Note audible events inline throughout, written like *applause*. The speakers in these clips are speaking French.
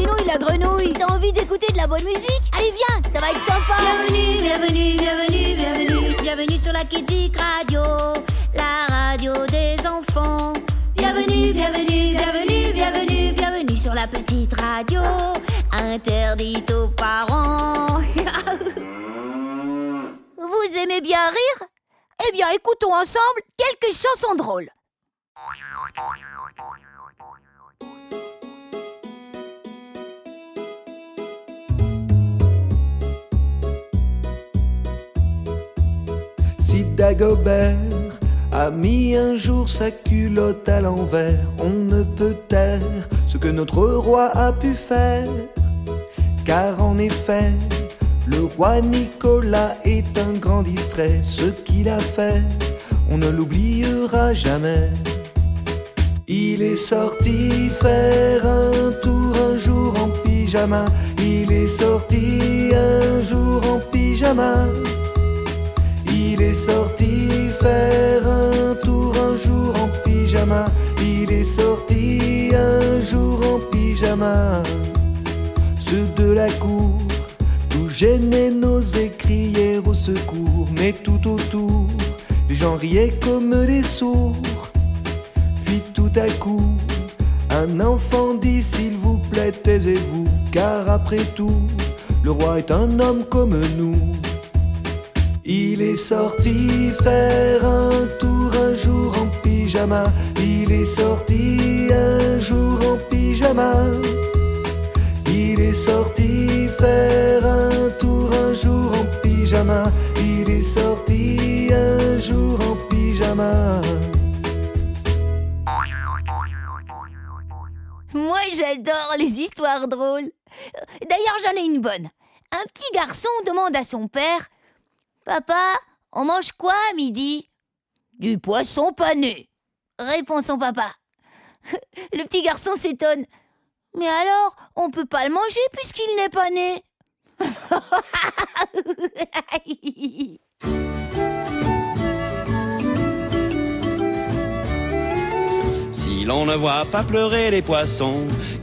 grenouille, la grenouille. T'as envie d'écouter de la bonne musique? Allez, viens, ça va être sympa. Bienvenue, bienvenue, bienvenue, bienvenue. Bienvenue sur la Kidzik Radio, la radio des enfants. Bienvenue, bienvenue, bienvenue, bienvenue, bienvenue sur la petite radio, interdite aux parents. *laughs* Vous aimez bien rire? Eh bien, écoutons ensemble quelques chansons drôles. Si Dagobert a mis un jour sa culotte à l'envers, on ne peut taire ce que notre roi a pu faire. Car en effet, le roi Nicolas est un grand distrait. Ce qu'il a fait, on ne l'oubliera jamais. Il est sorti faire un tour un jour en pyjama. Il est sorti un jour en pyjama. Il est sorti faire un tour un jour en pyjama. Il est sorti un jour en pyjama. Ceux de la cour, tout gênés, n'osaient crier au secours. Mais tout autour, les gens riaient comme des sourds. Puis tout à coup, un enfant dit S'il vous plaît, taisez-vous. Car après tout, le roi est un homme comme nous. Il est sorti faire un tour un jour en pyjama. Il est sorti un jour en pyjama. Il est sorti faire un tour un jour en pyjama. Il est sorti un jour en pyjama. Moi, j'adore les histoires drôles. D'ailleurs, j'en ai une bonne. Un petit garçon demande à son père Papa, on mange quoi à midi? Du poisson pané, répond son papa. *laughs* Le petit garçon s'étonne. Mais alors, on peut pas le manger puisqu'il n'est pas né? *laughs* Si l'on ne voit pas pleurer les poissons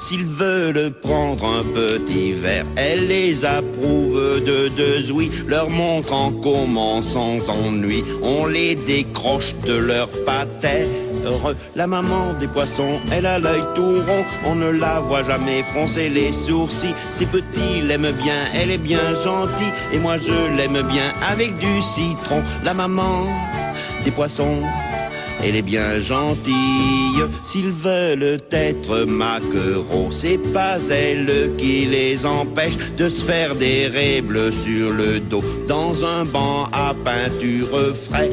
S'ils veulent prendre un petit verre, elle les approuve de deux ouïes, leur montrant comment sans ennui on les décroche de leur patère. La maman des poissons, elle a l'œil tout rond, on ne la voit jamais froncer les sourcils. Ces petits l'aiment bien, elle est bien gentille, et moi je l'aime bien avec du citron. La maman des poissons. Elle est bien gentille, s'ils veulent être maquereaux, c'est pas elle qui les empêche de se faire des bleues sur le dos, dans un banc à peinture fraîche.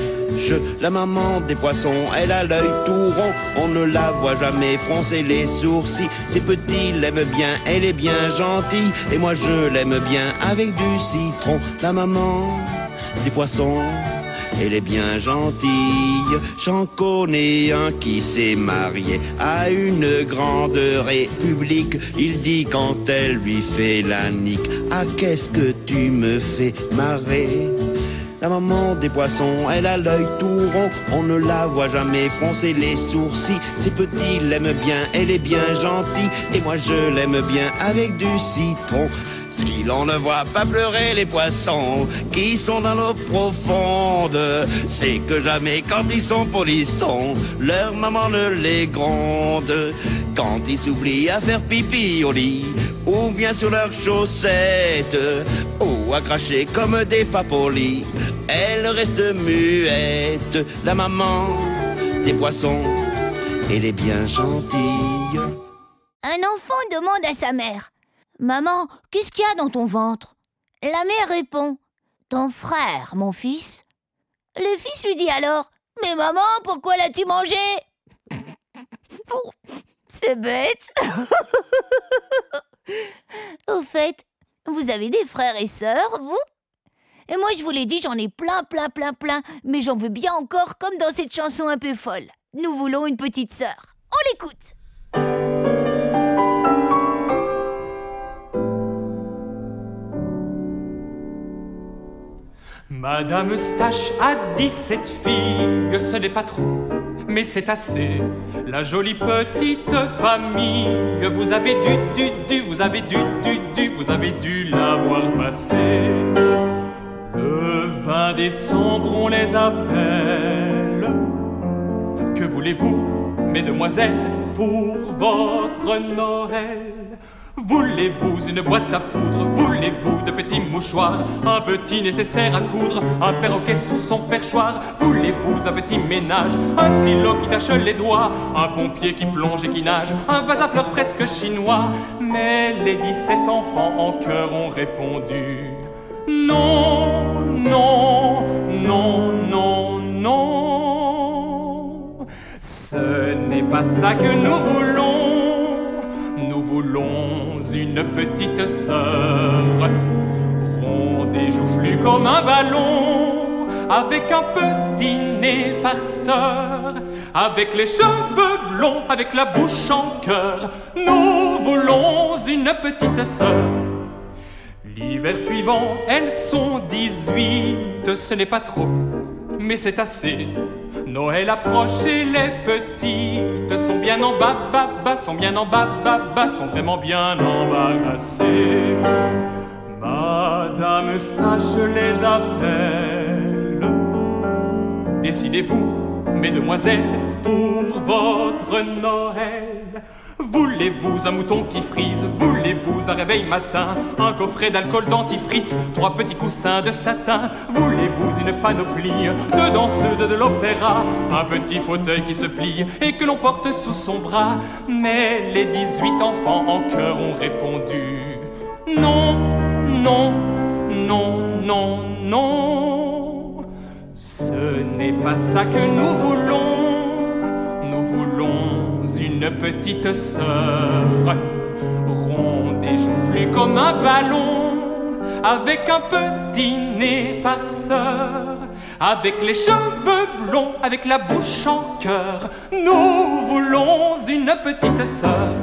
La maman des poissons, elle a l'œil tout rond, on ne la voit jamais froncer les sourcils. Ces petits l'aiment bien, elle est bien gentille, et moi je l'aime bien avec du citron. La maman des poissons. Elle est bien gentille, j'en connais un qui s'est marié à une grande république. Il dit quand elle lui fait la nique, ah qu'est-ce que tu me fais marrer? La maman des poissons, elle a l'œil tout rond, on ne la voit jamais froncer les sourcils. Ces petits l'aiment bien, elle est bien gentille, et moi je l'aime bien avec du citron. Si l'on ne voit pas pleurer les poissons qui sont dans l'eau profonde, c'est que jamais quand ils sont polissons, leur maman ne les gronde. Quand ils s'oublient à faire pipi au lit, ou bien sur leurs chaussettes, ou à cracher comme des papolis, elles restent muettes. La maman des poissons. Elle est bien gentille. Un enfant demande à sa mère Maman, qu'est-ce qu'il y a dans ton ventre? La mère répond Ton frère, mon fils. Le fils lui dit alors Mais maman, pourquoi l'as-tu mangé? *laughs* C'est bête. *laughs* Au fait, vous avez des frères et sœurs, vous? Et moi, je vous l'ai dit, j'en ai plein, plein, plein, plein, mais j'en veux bien encore, comme dans cette chanson un peu folle. Nous voulons une petite sœur. On l'écoute Madame Stache a 17 filles, ce n'est pas trop, mais c'est assez. La jolie petite famille, vous avez dû, dû, dû, vous avez dû, dû, dû, vous avez dû l'avoir passé. Le 20 décembre, on les appelle. Que voulez-vous, mesdemoiselles, pour votre Noël? Voulez-vous une boîte à poudre? Voulez-vous de petits mouchoirs? Un petit nécessaire à coudre Un perroquet sous son perchoir. Voulez-vous un petit ménage? Un stylo qui tache les doigts Un pompier qui plonge et qui nage Un vase à fleurs presque chinois. Mais les 17 enfants en chœur ont répondu Non, non, non, non, non. Ce n'est pas ça que nous voulons voulons une petite sœur, ronde et joufflue comme un ballon, avec un petit nez farceur, avec les cheveux blonds, avec la bouche en cœur. Nous voulons une petite sœur. L'hiver suivant, elles sont 18, ce n'est pas trop, mais c'est assez. Noël approche et les petites sont bien en bas, bas, sont bien en bas, bas, bas, sont vraiment bien embarrassées. Madame Stache les appelle. Décidez-vous, mesdemoiselles, pour votre Noël. Voulez-vous un mouton qui frise Voulez-vous un réveil matin Un coffret d'alcool dentifrice Trois petits coussins de satin Voulez-vous une panoplie de danseuses de l'opéra Un petit fauteuil qui se plie et que l'on porte sous son bras Mais les 18 enfants en chœur ont répondu Non, non, non, non, non. Ce n'est pas ça que nous voulons. Nous voulons une petite sœur, ronde et joufflue comme un ballon, avec un petit nez farceur, avec les cheveux blonds, avec la bouche en cœur. Nous voulons une petite sœur.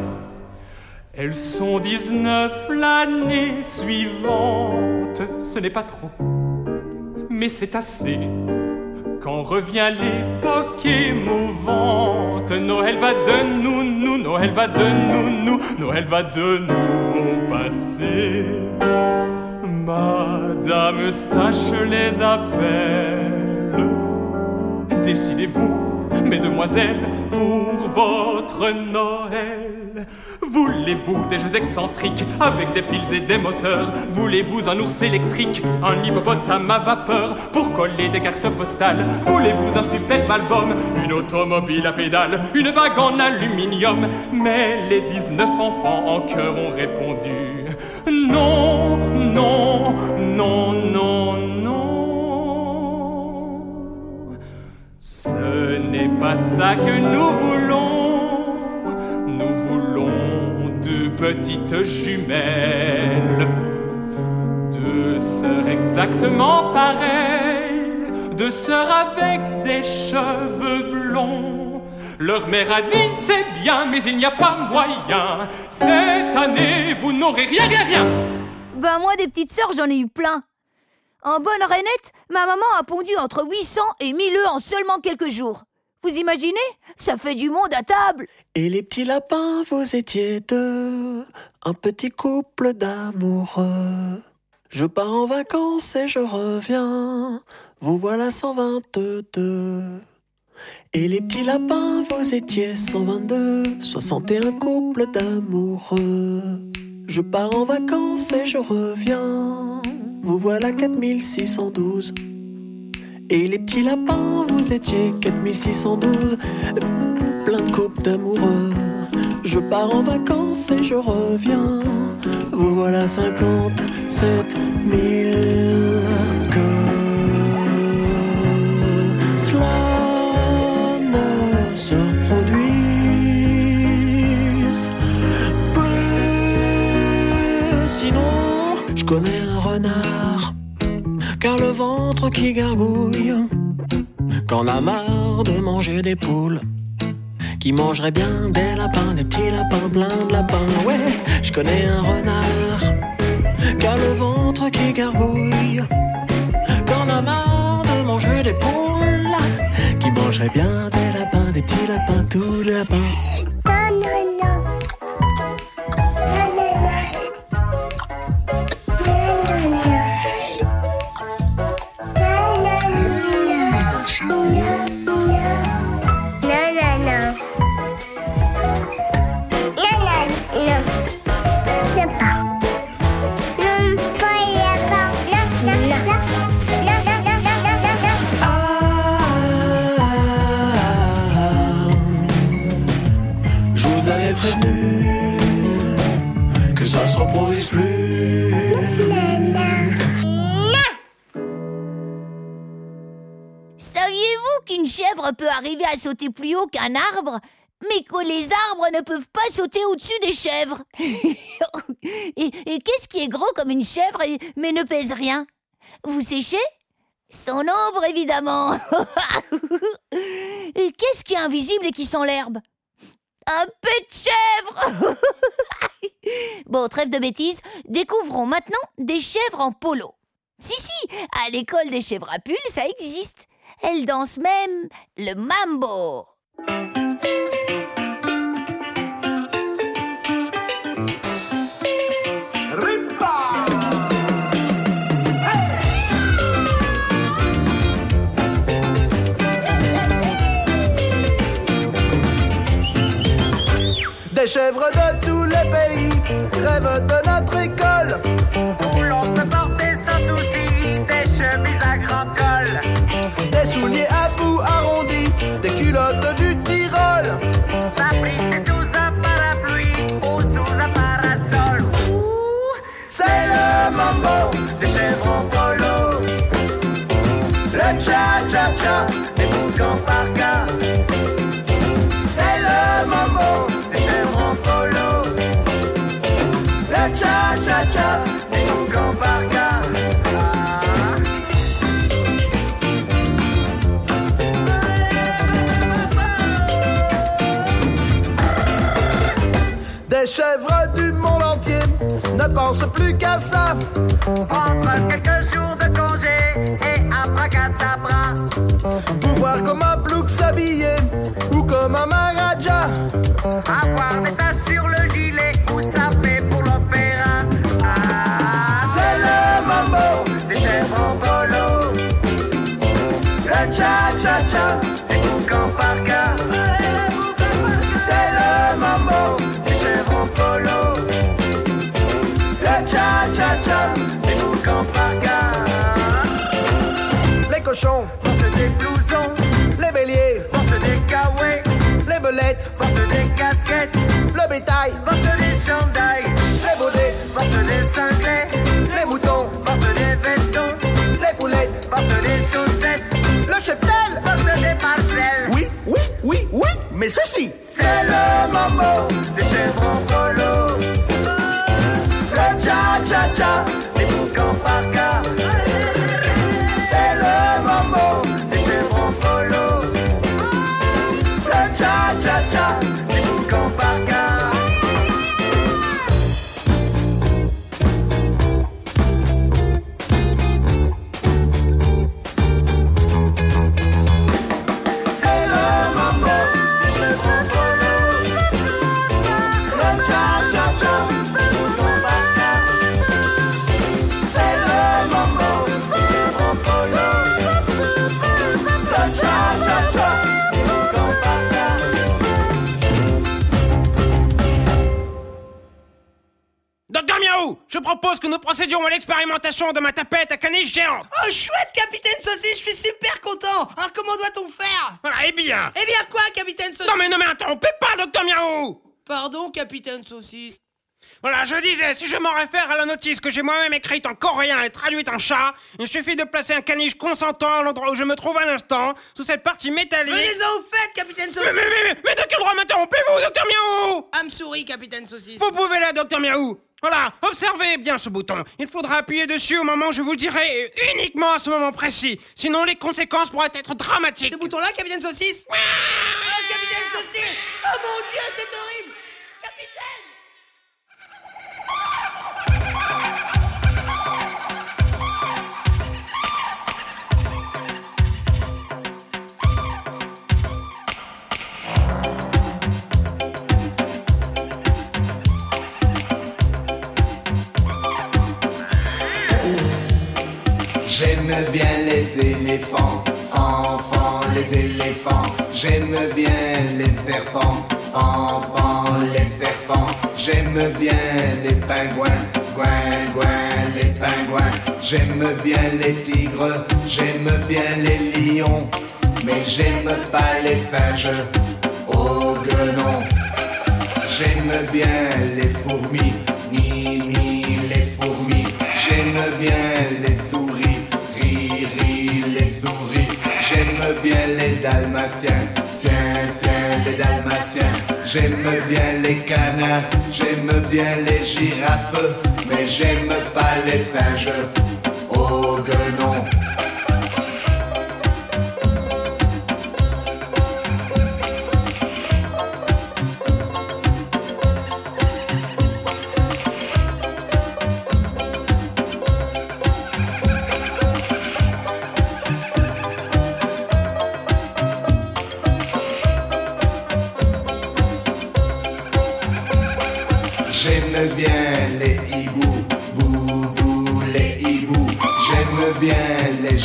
Elles sont 19 l'année suivante, ce n'est pas trop, mais c'est assez. Quand revient l'époque émouvante, Noël va de nous, nous, Noël va de nous, nous, Noël va de nouveau passer. Madame Stache les appelle. Décidez-vous, mesdemoiselles, pour votre Noël. Voulez-vous des jeux excentriques avec des piles et des moteurs? Voulez-vous un ours électrique, un hippopotame à vapeur pour coller des cartes postales? Voulez-vous un superbe album, une automobile à pédales, une bague en aluminium? Mais les 19 enfants en chœur ont répondu Non, non, non, non, non. Ce n'est pas ça que nous voulons petites jumelles, deux sœurs exactement pareilles, deux sœurs avec des cheveux blonds. Leur mère a dit c'est bien, mais il n'y a pas moyen. Cette année, vous n'aurez rien, rien, rien. Ben moi, des petites sœurs, j'en ai eu plein. En bonne rainette, ma maman a pondu entre 800 et 1000 œufs en seulement quelques jours. Vous imaginez? Ça fait du monde à table Et les petits lapins, vous étiez deux, un petit couple d'amoureux. Je pars en vacances et je reviens, vous voilà 122. Et les petits lapins, vous étiez 122, 61 couples d'amoureux. Je pars en vacances et je reviens, vous voilà 4612. Et les petits lapins, vous étiez 4612, plein de couples d'amoureux. Je pars en vacances et je reviens. Vous voilà 57 000 que cela ne se reproduise plus. Sinon, je connais un renard, ventre qui gargouille, qu'en a marre de manger des poules qui mangerait bien des lapins, des petits lapins pleins de lapins. Ouais, je connais un renard qui le ventre qui gargouille, qu'on a marre de manger des poules, qui mangerait bien des lapins, des petits lapins, tous les lapins. Chèvre peut arriver à sauter plus haut qu'un arbre mais que les arbres ne peuvent pas sauter au-dessus des chèvres. *laughs* et et qu'est-ce qui est gros comme une chèvre mais ne pèse rien? Vous séchez? Son ombre, évidemment. *laughs* et qu'est-ce qui est invisible et qui sent l'herbe? Un pet de chèvre *laughs* Bon, trêve de bêtises, découvrons maintenant des chèvres en polo. Si, si, à l'école des chèvres à pull, ça existe. Elles dansent même le mambo. Des chèvres de tous les pays rêvent de des culottes du Tyrol. S'abriter sous un parapluie ou sous un parasol. C'est le mambo des chèvres en polo. le cha-cha-cha. Des boucans par chèvres du monde entier ne pensent plus qu'à ça. Prendre quelques jours de congé et abracadabra. Pouvoir comme un plouc s'habiller ou comme un maharaja. Avoir des Les procédions à l'expérimentation de ma tapette à caniche géante. Oh, chouette, capitaine Saucisse, je suis super content Alors, comment doit-on faire? Voilà, et bien. Eh bien, quoi, capitaine Saucisse? Non mais, non mais, interrompez pas, docteur Miaou Pardon, capitaine Saucisse. Voilà, je disais, si je m'en réfère à la notice que j'ai moi-même écrite en coréen et traduite en chat, il suffit de placer un caniche consentant à l'endroit où je me trouve à l'instant, sous cette partie métallique. Venez-en au fait, capitaine Mais, Saucisse mais, mais, mais, mais de quel droit m'interrompez-vous, docteur Miaou? Âme souris, capitaine Saucisse. Vous pouvez là, docteur Miaou voilà, observez bien ce bouton. Il faudra appuyer dessus au moment où je vous le dirai, et uniquement à ce moment précis. Sinon, les conséquences pourraient être dramatiques. Ce bouton-là, capitaine Saucisse Ah capitaine Saucisse Oh mon dieu, c'est horrible J'aime bien les éléphants, enfants, les éléphants. J'aime bien les serpents, pan, les serpents. J'aime bien les pingouins, gouin, gouin, les pingouins. J'aime bien les tigres, j'aime bien les lions. Mais j'aime pas les singes, oh guenon. J'aime bien les fourmis, mi, mi, les fourmis. J'aime bien les bien les dalmatiens, tiens, tiens, les dalmatiens. J'aime bien les canards, j'aime bien les girafes. Mais j'aime pas les singes, oh guenon. J'aime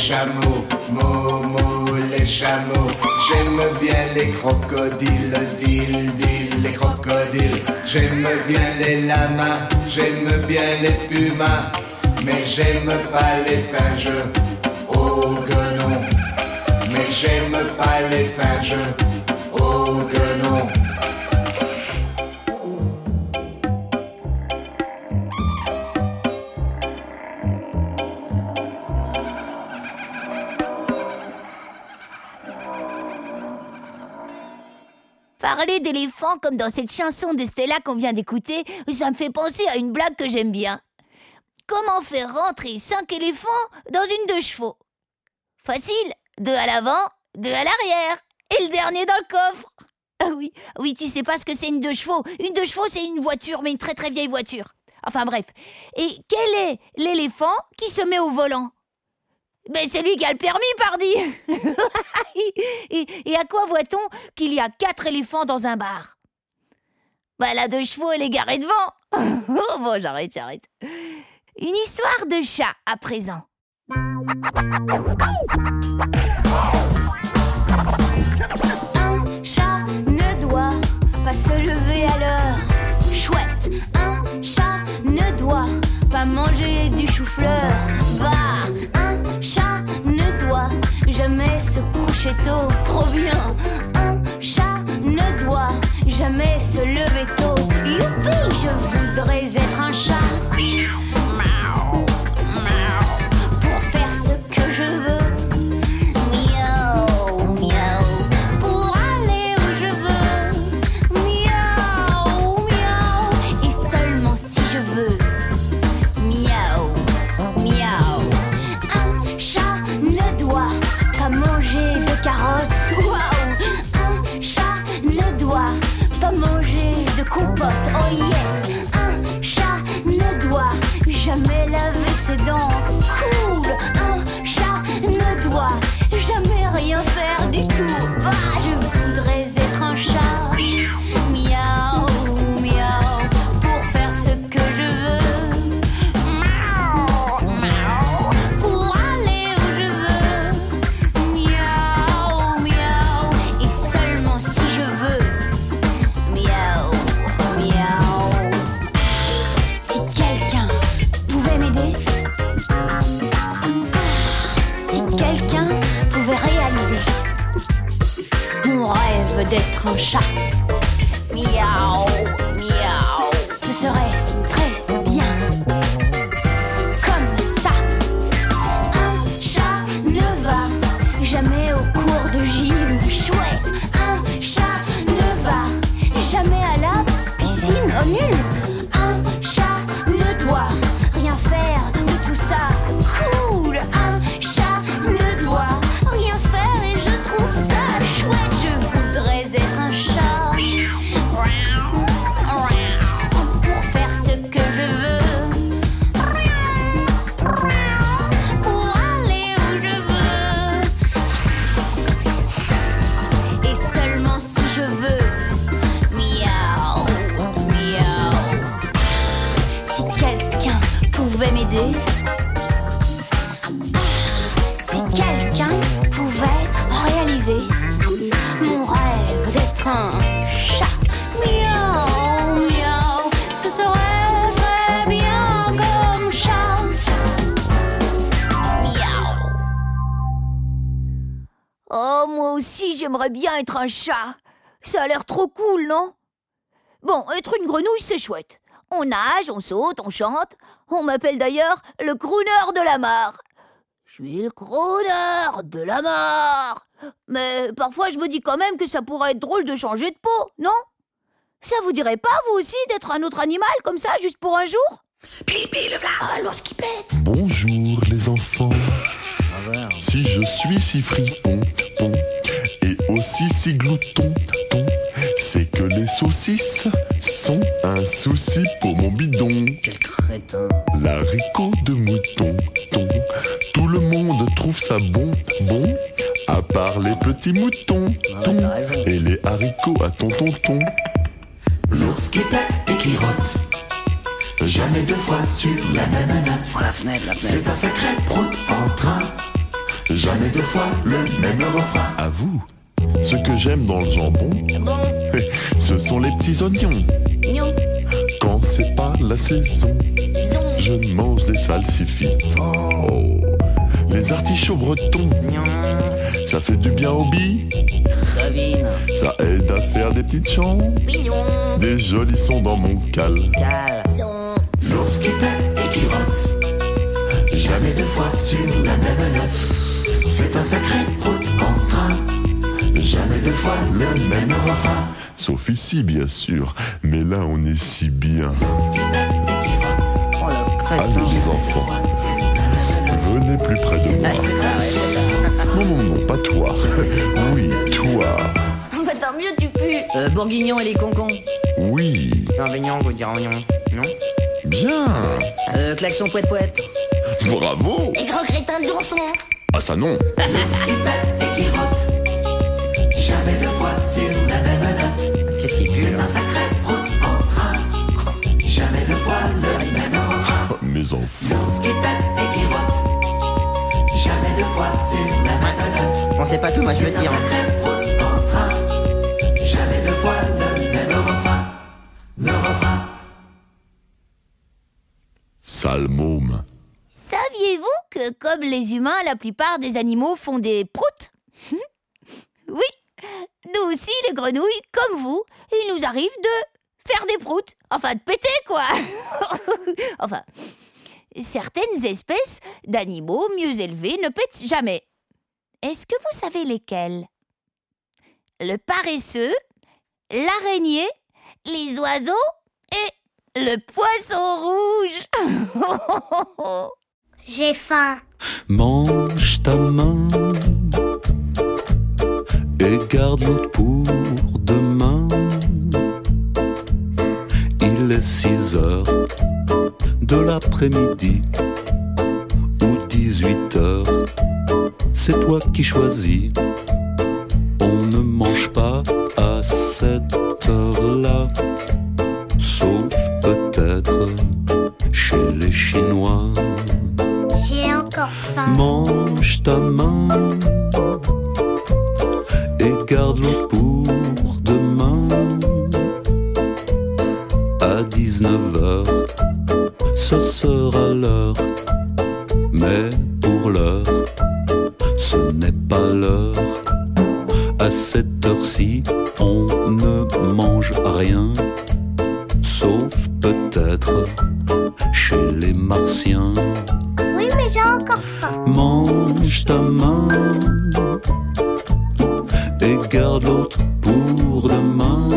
chameaux, mo, mo, les chameaux. J'aime bien les crocodiles, dil, dil, les crocodiles. J'aime bien les lamas, j'aime bien les pumas. Mais j'aime pas les singes, oh guenon. Mais j'aime pas les singes, D'éléphants comme dans cette chanson de Stella qu'on vient d'écouter, ça me fait penser à une blague que j'aime bien. Comment faire rentrer cinq éléphants dans une de chevaux? Facile, deux à l'avant, deux à l'arrière, et le dernier dans le coffre. Ah oui, oui, tu sais pas ce que c'est une deux chevaux. Une deux chevaux, c'est une voiture, mais une très très vieille voiture. Enfin bref. Et quel est l'éléphant qui se met au volant? Ben c'est lui qui a le permis, pardi *laughs* et, et à quoi voit-on qu'il y a quatre éléphants dans un bar? Bah la deux chevaux, elle est garée devant. *laughs* oh bon, j'arrête, j'arrête. Une histoire de chat à présent. Un chat ne doit pas se lever à l'heure. Chouette, un chat ne doit pas manger du chou-fleur. Bah, jamais se coucher tôt. Trop bien, qu'on rêve d'être un chat. Miaou aussi, j'aimerais bien être un chat. Ça a l'air trop cool, non? Bon, être une grenouille, c'est chouette. On nage, on saute, on chante. On m'appelle d'ailleurs le crooner de la mare. Je suis le crooner de la mare. Mais parfois, je me dis quand même que ça pourrait être drôle de changer de peau, non? Ça vous dirait pas, vous aussi, d'être un autre animal comme ça, juste pour un jour? Pipi, le voilà. Oh, l'ours qui pète. Bonjour les enfants. Si je suis si fripon, pon, aussi si glouton, ton, c'est que les saucisses sont un souci pour mon bidon. Quel crétin. L'haricot de mouton, ton, tout le monde trouve ça bon, bon, à part les petits moutons, ton, t'as raison. et les haricots à ton tonton. L'ours qui pète et qui rote. Jamais deux fois sur la même note. La fenêtre, la C'est un sacré prout en train. Jamais deux fois le même refrain. À vous, ce que j'aime dans le jambon, *laughs* ce sont les petits oignons. Quand c'est pas la saison, je mange des salsifis. Oh, les artichauts bretons, ça fait du bien au billes, ça aide à faire des petites chants, des jolis sons dans mon cal. L'ours qui pète et qui rote. Jamais deux fois sur la même note. C'est un sacré prout en train. Jamais deux fois le même refrain. Sauf ici, bien sûr, mais là on est si bien. Et. Oh, crétin. Allez les enfants, venez plus près de moi. Ah, c'est ça, ouais, c'est ça. Non, non, non, pas toi. *laughs* Oui, toi. Bah, tant mieux, tu pues. Euh, Bourguignon et les concons. Oui, Bienvenue, vous dire oignon. Non bien. Euh, klaxon poète poète. Bravo. Les gros crétins de Donson. Ah ça non. *laughs* Jamais deux fois sur la même note. Qu'est-ce qui pue C'est un sacré prout en train. Jamais deux fois le même refrain. *laughs* Mes enfants. L'ours qui pète et qui rote. Jamais deux fois sur la même note. On sait pas tout, moi je C'est veux un dire. sacré prout en train. Jamais deux fois le même refrain. Le refrain. Sale môme. Saviez-vous que, comme les humains, la plupart des animaux font des proutes? *laughs* Oui, nous aussi, les grenouilles, comme vous, il nous arrive de faire des proutes. Enfin, de péter, quoi *laughs* Enfin, certaines espèces d'animaux mieux élevés ne pètent jamais. Est-ce que vous savez lesquels Le paresseux, l'araignée, les oiseaux et le poisson rouge *laughs* J'ai faim. Mange ta main et garde l'autre pour demain. Il est 6 heures de l'après-midi ou 18 heures. C'est toi qui choisis. On ne mange pas à cette heure-là, sauf peut-être chez les Chinois. J'ai encore faim. Mange ta main 19h, ce sera l'heure. Mais pour l'heure, ce n'est pas l'heure. À cette heure-ci, on mange rien, sauf peut-être chez les martiens. Oui, mais j'ai encore faim. Mange ta main et garde l'autre pour demain.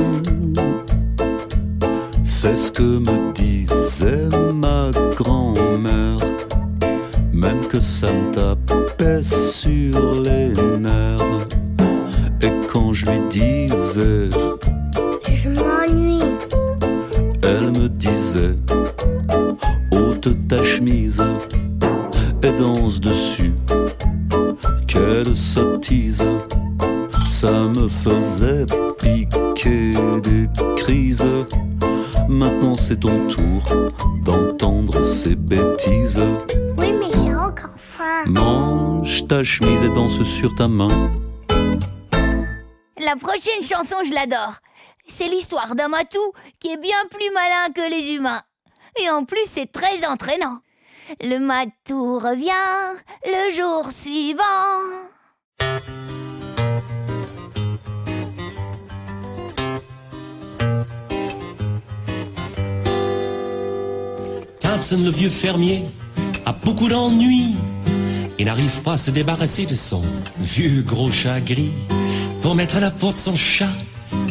C'est ce que me disait ma grand-mère, même que ça me tapait sur les nerfs. Et quand je lui disais, ta main. La prochaine chanson, je l'adore. C'est l'histoire d'un matou qui est bien plus malin que les humains. Et en plus, c'est très entraînant. Le matou revient le jour suivant. Thompson, le vieux fermier, a beaucoup d'ennuis et n'arrive pas à se débarrasser de son vieux gros chat gris. Pour mettre à la porte son chat,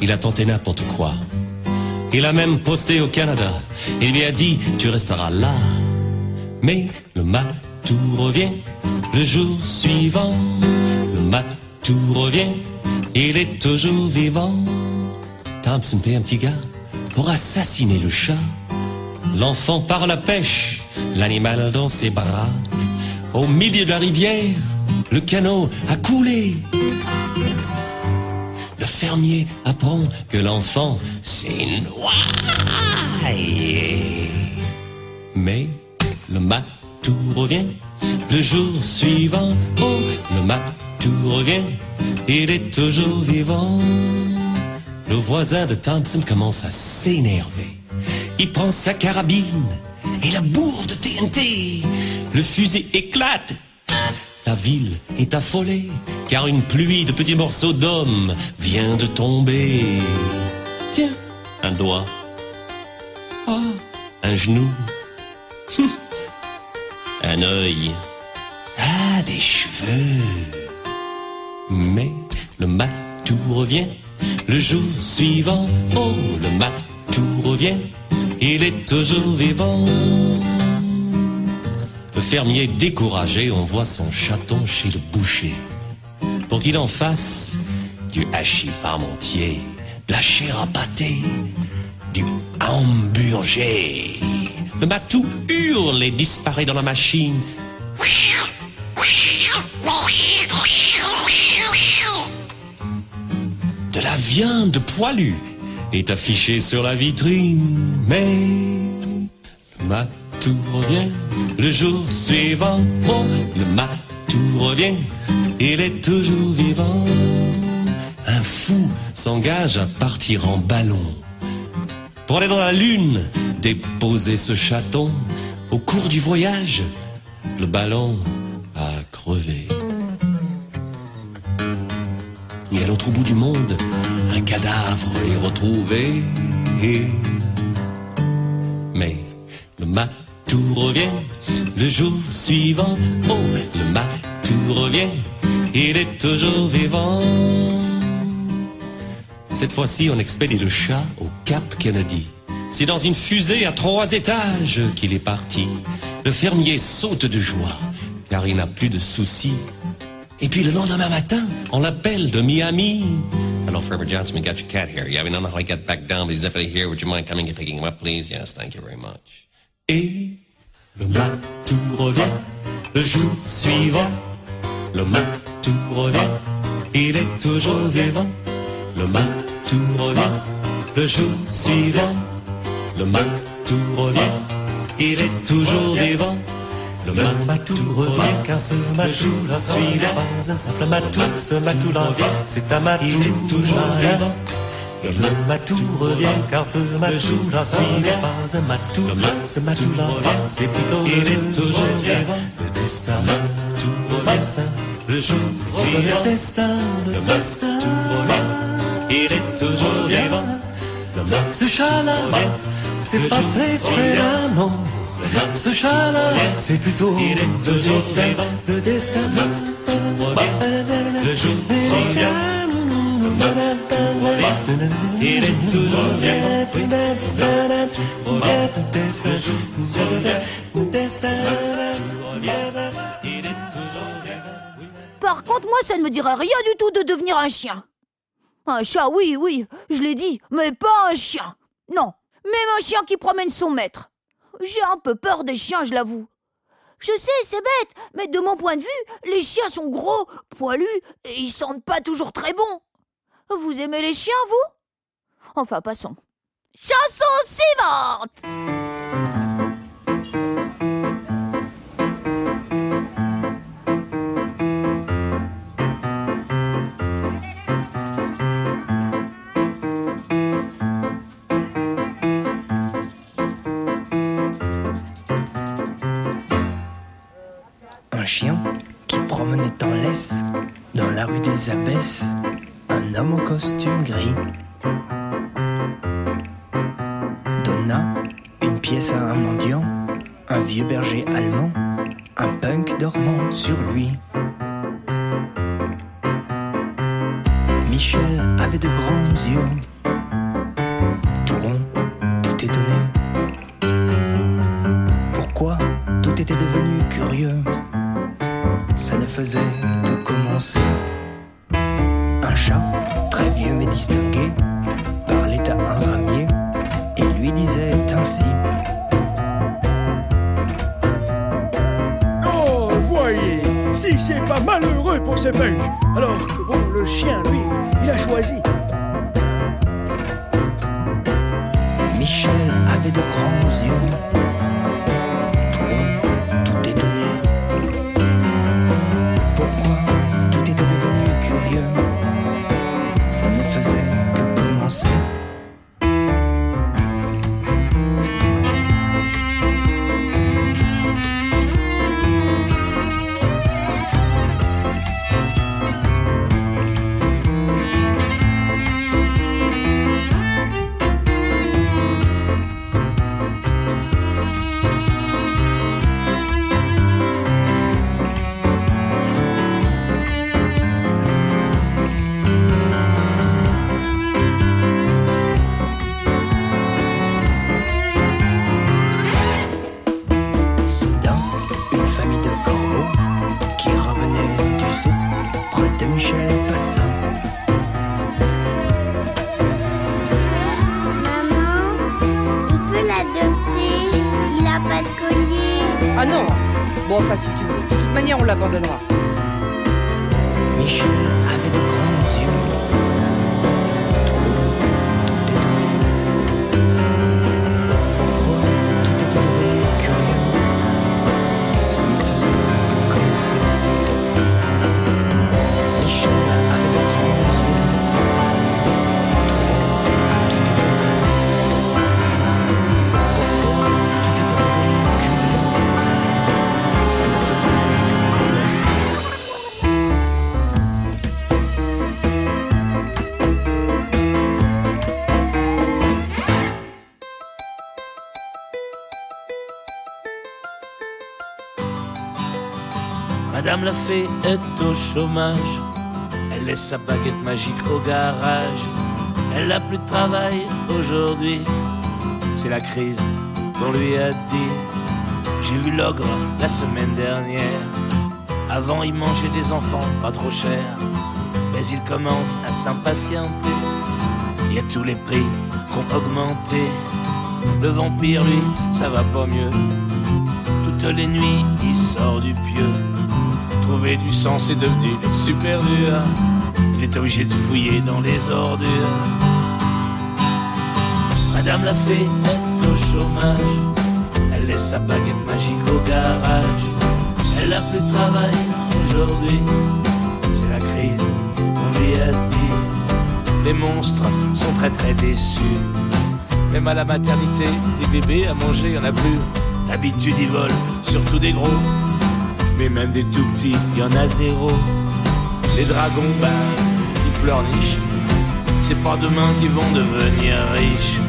il a tenté n'importe quoi. Il a même posté au Canada. Il lui a dit, tu resteras là. Mais le matou revient le jour suivant. Le matou revient, il est toujours vivant. Thompson paie un petit gars pour assassiner le chat. L'enfant part à la pêche, l'animal dans ses bras. Au milieu de la rivière, le canot a coulé. Le fermier apprend que l'enfant s'est noyé. Mais le matou revient le jour suivant. Oh, le matou revient, il est toujours vivant. Le voisin de Thompson commence à s'énerver. Il prend sa carabine et la bourre de TNT. Le fusil éclate. La ville est affolée car une pluie de petits morceaux d'hommes vient de tomber. Tiens, un doigt. Ah, un genou. *laughs* Un œil. Ah, des cheveux. Mais le matou revient le jour suivant. Oh, le matou revient, il est toujours vivant. Le fermier découragé envoie son chaton chez le boucher pour qu'il en fasse du hachis parmentier, de la chair à pâté, du hamburger. Le matou hurle et disparaît dans la machine. De la viande poilue est affichée sur la vitrine, mais le matou revient le jour suivant. Oh, le matou revient, il est toujours vivant. Un fou s'engage à partir en ballon pour aller dans la lune, déposer ce chaton. Au cours du voyage, le ballon a crevé. Et à l'autre bout du monde, un cadavre est retrouvé. Mais le matou revient le jour suivant. Oh, le matou revient, il est toujours vivant. Cette fois-ci, on expédie le chat au Cap Kennedy. C'est dans une fusée à trois étages qu'il est parti. Le fermier saute de joie, car il n'a plus de soucis. Et puis le lendemain matin, on l'appelle de Miami. Hello, Farmer Johnson, we got your cat here. Yeah, we don't know how he got back down, but he's definitely here. Would you mind coming and picking him up, please? Yes, thank you very much. Et le matou revient le jour suivant. Le matou revient, il est toujours vivant. Le matou revient le jour suivant. Le matou revient, il est toujours vivant. Le matou revient car ce matou la suivant. Simple matou, ce matou là, c'est un matou toujours vivant. Le matou revient car ce matou la suivant. Pas un matou, ce matou là, c'est plutôt il est toujours vivant. Le destin, tout revient, le jour suivant. Le destin, le destin, il est toujours vivant. Ce chat-là, c'est pas très très non. Ce chat-là, c'est plutôt le destin, le destin. Le jour Par contre, moi, ça ne me dirait rien du tout de devenir un chien. Un chat, oui, oui, je l'ai dit, mais pas un chien. Non, même un chien qui promène son maître. J'ai un peu peur des chiens, je l'avoue. Je sais, c'est bête, mais de mon point de vue, les chiens sont gros, poilus, et ils sentent pas toujours très bon. Vous aimez les chiens, vous? Enfin, passons. Chanson suivante! Un chien qui promenait en laisse dans la rue des Abbesses, un homme en costume gris donna une pièce à un mendiant, un vieux berger allemand, un punk dormant sur lui. Michel avait de grands yeux, Madame la fée est au chômage. Elle laisse sa baguette magique au garage. Elle n'a plus de travail aujourd'hui. C'est la crise qu'on lui a dit. J'ai vu l'ogre la semaine dernière. Avant, il mangeait des enfants pas trop chers. Mais il commence à s'impatienter. Il y a tous les prix qui ont augmenté. Le vampire, lui, ça va pas mieux. Toutes les nuits, il sort du pieu. Trouver du sens est devenu super dur. Il est obligé de fouiller dans les ordures. Madame la fée est au chômage. Elle laisse sa baguette magique au garage. Elle a plus de travail aujourd'hui. C'est la crise, on lui a dit. Les monstres sont très très déçus. Même à la maternité, les bébés à manger, y en a plus. D'habitude, ils volent, surtout des gros. Mais même des tout petits, y en a zéro. Les dragons, bah, ils pleurnichent. C'est pas demain qu'ils vont devenir riches.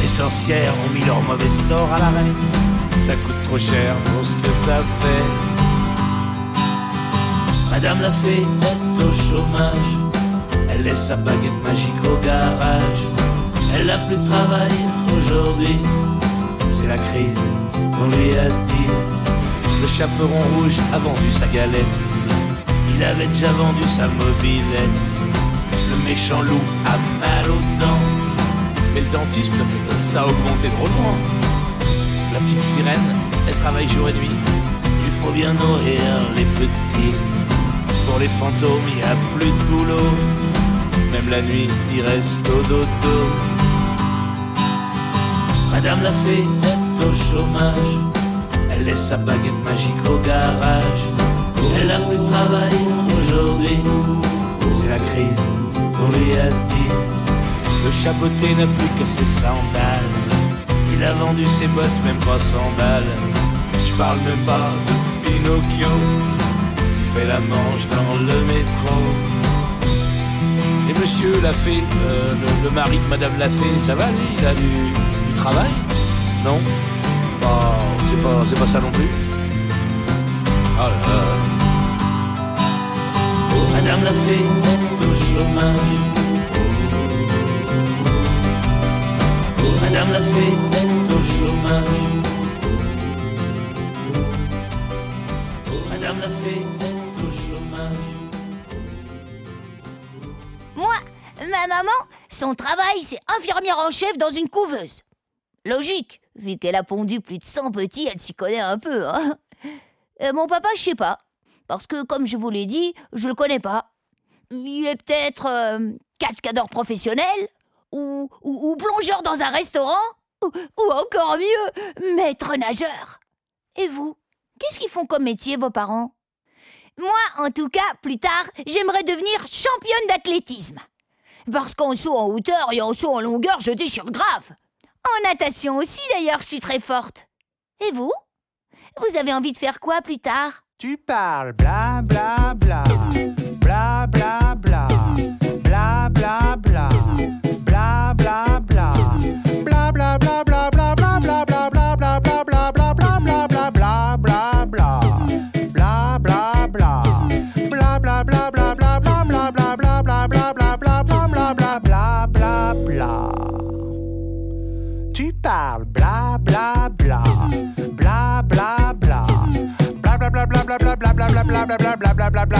Les sorcières ont mis leur mauvais sort à l'arrêt. Ça coûte trop cher pour ce que ça fait. Madame la fée est au chômage. Elle laisse sa baguette magique au garage. Elle n'a plus de travail aujourd'hui. C'est la crise, qu'on lui a dit. Le chaperon rouge a vendu sa galette. Il avait déjà vendu sa mobilette. Le méchant loup a mal aux dents. Mais le dentiste, ça a augmenté drôlement. La petite sirène, elle travaille jour et nuit. Il faut bien nourrir les petits. Pour les fantômes, il n'y a plus de boulot. Même la nuit, il reste au dodo. Madame la fée est au chômage. Elle laisse sa baguette magique au garage. Elle a plus de travail aujourd'hui. C'est la crise, on lui a dit. Le chapeauté n'a plus que ses sandales. Il a vendu ses bottes, même pas 100 balles. Je parle même pas de Pinocchio qui fait la manche dans le métro. Et monsieur l'a fait, euh, le, mari de madame l'a fait, ça va lui, il a du, du travail? Non? Pas c'est pas, c'est pas ça non plus. Oh, oh Madame la fée est au chômage. Oh, Madame la fée est au chômage. Oh, Madame la fée est au chômage. Moi, ma maman, son travail, c'est infirmière en chef dans une couveuse. Logique. Vu qu'elle a pondu plus de 100 petits, elle s'y connaît un peu. Hein euh, mon papa, je sais pas. Parce que, comme je vous l'ai dit, je le connais pas. Il est peut-être euh, cascadeur professionnel ou, ou, plongeur dans un restaurant ou, ou encore mieux, maître nageur. Et vous, qu'est-ce qu'ils font comme métier, vos parents? Moi, en tout cas, plus tard, j'aimerais devenir championne d'athlétisme. Parce qu'en saut en hauteur et en saut en longueur, je déchire grave. En natation aussi d'ailleurs, je suis très forte. Et vous? Vous avez envie de faire quoi plus tard? Tu parles bla bla bla. Bla bla bla.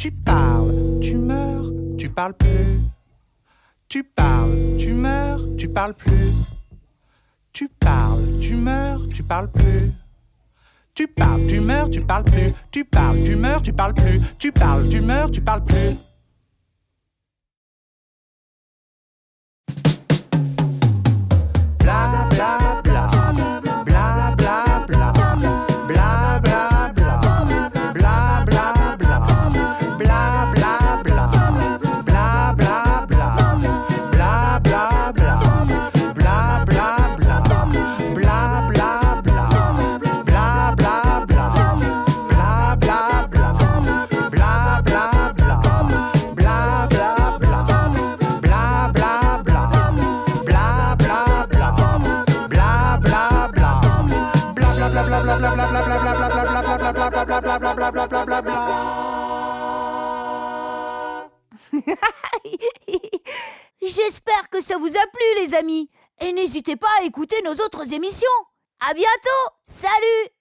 Tu parles, tu meurs, tu parles plus. Tu parles, tu meurs, tu parles plus. Tu parles, tu meurs, tu parles plus. Tu parles, tu meurs, tu parles plus. Tu parles, tu meurs, tu parles plus. Tu parles, tu meurs, tu parles plus. J'espère que ça vous a plu, les amis. Et n'hésitez pas à écouter nos autres émissions. À bientôt. Salut